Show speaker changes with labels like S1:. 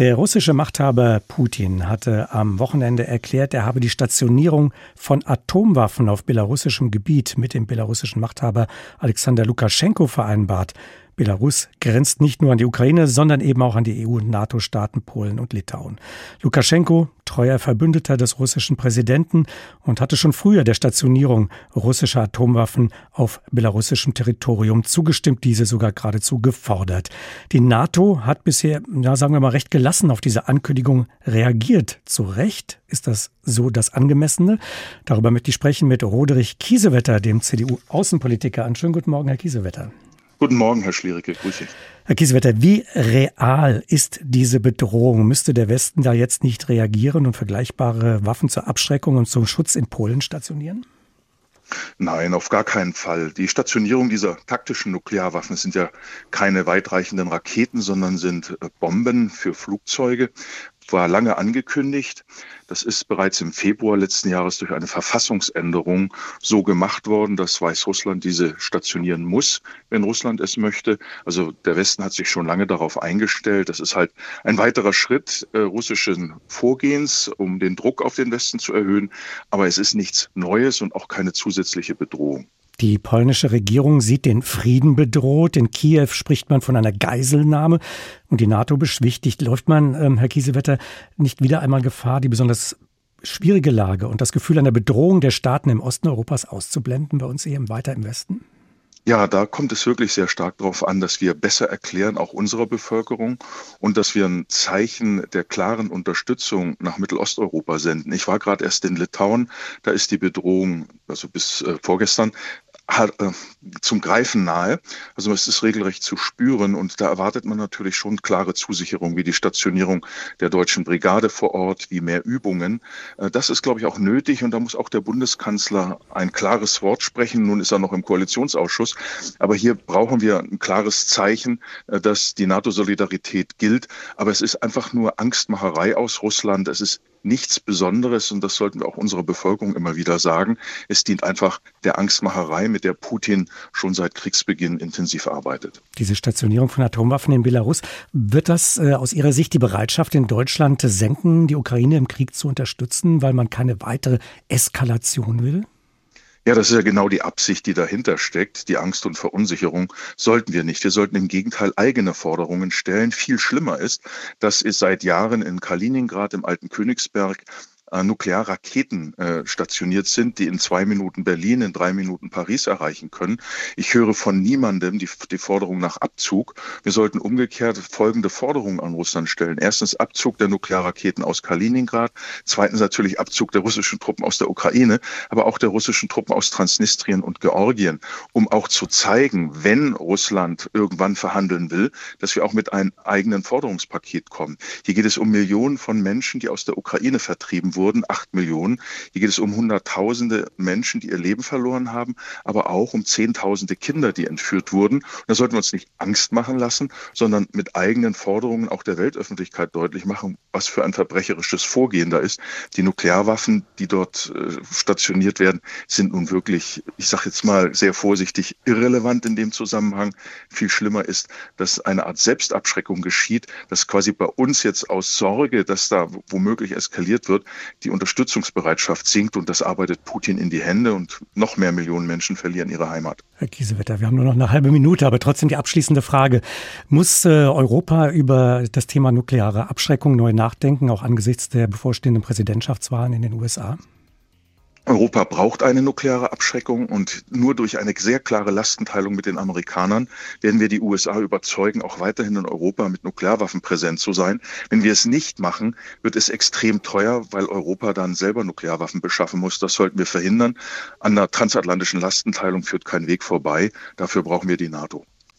S1: Der russische Machthaber Putin hatte am Wochenende erklärt, er habe die Stationierung von Atomwaffen auf belarussischem Gebiet mit dem belarussischen Machthaber Alexander Lukaschenko vereinbart. Belarus grenzt nicht nur an die Ukraine, sondern eben auch an die EU- und NATO-Staaten Polen und Litauen. Lukaschenko, treuer Verbündeter des russischen Präsidenten und hatte schon früher der Stationierung russischer Atomwaffen auf belarussischem Territorium zugestimmt, diese sogar geradezu gefordert. Die NATO hat bisher, ja, sagen wir mal, recht gelassen auf diese Ankündigung reagiert. Zu Recht ist das so das Angemessene. Darüber möchte ich sprechen mit Roderich Kiesewetter, dem CDU-Außenpolitiker. Einen schönen guten Morgen, Herr Kiesewetter.
S2: Guten Morgen, Herr Schliericke. Grüße.
S1: Herr Kiesewetter, wie real ist diese Bedrohung? Müsste der Westen da jetzt nicht reagieren und vergleichbare Waffen zur Abschreckung und zum Schutz in Polen stationieren?
S2: Nein, auf gar keinen Fall. Die Stationierung dieser taktischen Nuklearwaffen sind ja keine weitreichenden Raketen, sondern sind äh, Bomben für Flugzeuge war lange angekündigt. Das ist bereits im Februar letzten Jahres durch eine Verfassungsänderung so gemacht worden, dass Weißrussland diese stationieren muss, wenn Russland es möchte. Also der Westen hat sich schon lange darauf eingestellt. Das ist halt ein weiterer Schritt äh, russischen Vorgehens, um den Druck auf den Westen zu erhöhen. Aber es ist nichts Neues und auch keine zusätzliche Bedrohung.
S1: Die polnische Regierung sieht den Frieden bedroht. In Kiew spricht man von einer Geiselnahme und die NATO beschwichtigt. Läuft man, ähm, Herr Kiesewetter, nicht wieder einmal Gefahr, die besonders schwierige Lage und das Gefühl einer Bedrohung der Staaten im Osten Europas auszublenden, bei uns eben weiter im Westen?
S2: Ja, da kommt es wirklich sehr stark darauf an, dass wir besser erklären, auch unserer Bevölkerung, und dass wir ein Zeichen der klaren Unterstützung nach Mittelosteuropa senden. Ich war gerade erst in Litauen, da ist die Bedrohung, also bis äh, vorgestern, zum Greifen nahe. Also es ist regelrecht zu spüren und da erwartet man natürlich schon klare Zusicherungen wie die Stationierung der deutschen Brigade vor Ort, wie mehr Übungen. Äh, das ist, glaube ich, auch nötig und da muss auch der Bundeskanzler ein klares Wort sprechen. Nun ist er noch im Koalitionsausschuss, aber hier brauchen wir ein klares Zeichen, äh, dass die NATO-Solidarität gilt. Aber es ist einfach nur Angstmacherei aus Russland. Es ist nichts Besonderes und das sollten wir auch unserer Bevölkerung immer wieder sagen. Es dient einfach der Angstmacherei, mit der Putin schon seit Kriegsbeginn intensiv arbeitet.
S1: Diese Stationierung von Atomwaffen in Belarus, wird das äh, aus Ihrer Sicht die Bereitschaft in Deutschland senken, die Ukraine im Krieg zu unterstützen, weil man keine weitere Eskalation will?
S2: Ja, das ist ja genau die Absicht, die dahinter steckt. Die Angst und Verunsicherung sollten wir nicht. Wir sollten im Gegenteil eigene Forderungen stellen. Viel schlimmer ist, dass es seit Jahren in Kaliningrad im alten Königsberg äh, Nuklearraketen äh, stationiert sind, die in zwei Minuten Berlin, in drei Minuten Paris erreichen können. Ich höre von niemandem die, die Forderung nach Abzug. Wir sollten umgekehrt folgende Forderungen an Russland stellen. Erstens Abzug der Nuklearraketen aus Kaliningrad. Zweitens natürlich Abzug der russischen Truppen aus der Ukraine, aber auch der russischen Truppen aus Transnistrien und Georgien, um auch zu zeigen, wenn Russland irgendwann verhandeln will, dass wir auch mit einem eigenen Forderungspaket kommen. Hier geht es um Millionen von Menschen, die aus der Ukraine vertrieben wurden wurden, acht Millionen. Hier geht es um Hunderttausende Menschen, die ihr Leben verloren haben, aber auch um Zehntausende Kinder, die entführt wurden. Und da sollten wir uns nicht Angst machen lassen, sondern mit eigenen Forderungen auch der Weltöffentlichkeit deutlich machen, was für ein verbrecherisches Vorgehen da ist. Die Nuklearwaffen, die dort äh, stationiert werden, sind nun wirklich, ich sage jetzt mal sehr vorsichtig, irrelevant in dem Zusammenhang. Viel schlimmer ist, dass eine Art Selbstabschreckung geschieht, dass quasi bei uns jetzt aus Sorge, dass da womöglich eskaliert wird, die Unterstützungsbereitschaft sinkt und das arbeitet Putin in die Hände und noch mehr Millionen Menschen verlieren ihre Heimat.
S1: Herr Kiesewetter, wir haben nur noch eine halbe Minute, aber trotzdem die abschließende Frage. Muss äh, Europa über das Thema nukleare Abschreckung neu nachdenken, auch angesichts der bevorstehenden Präsidentschaftswahlen in den USA?
S2: Europa braucht eine nukleare Abschreckung und nur durch eine sehr klare Lastenteilung mit den Amerikanern werden wir die USA überzeugen, auch weiterhin in Europa mit Nuklearwaffen präsent zu sein. Wenn wir es nicht machen, wird es extrem teuer, weil Europa dann selber Nuklearwaffen beschaffen muss. Das sollten wir verhindern. An der transatlantischen Lastenteilung führt kein Weg vorbei. Dafür brauchen wir die NATO.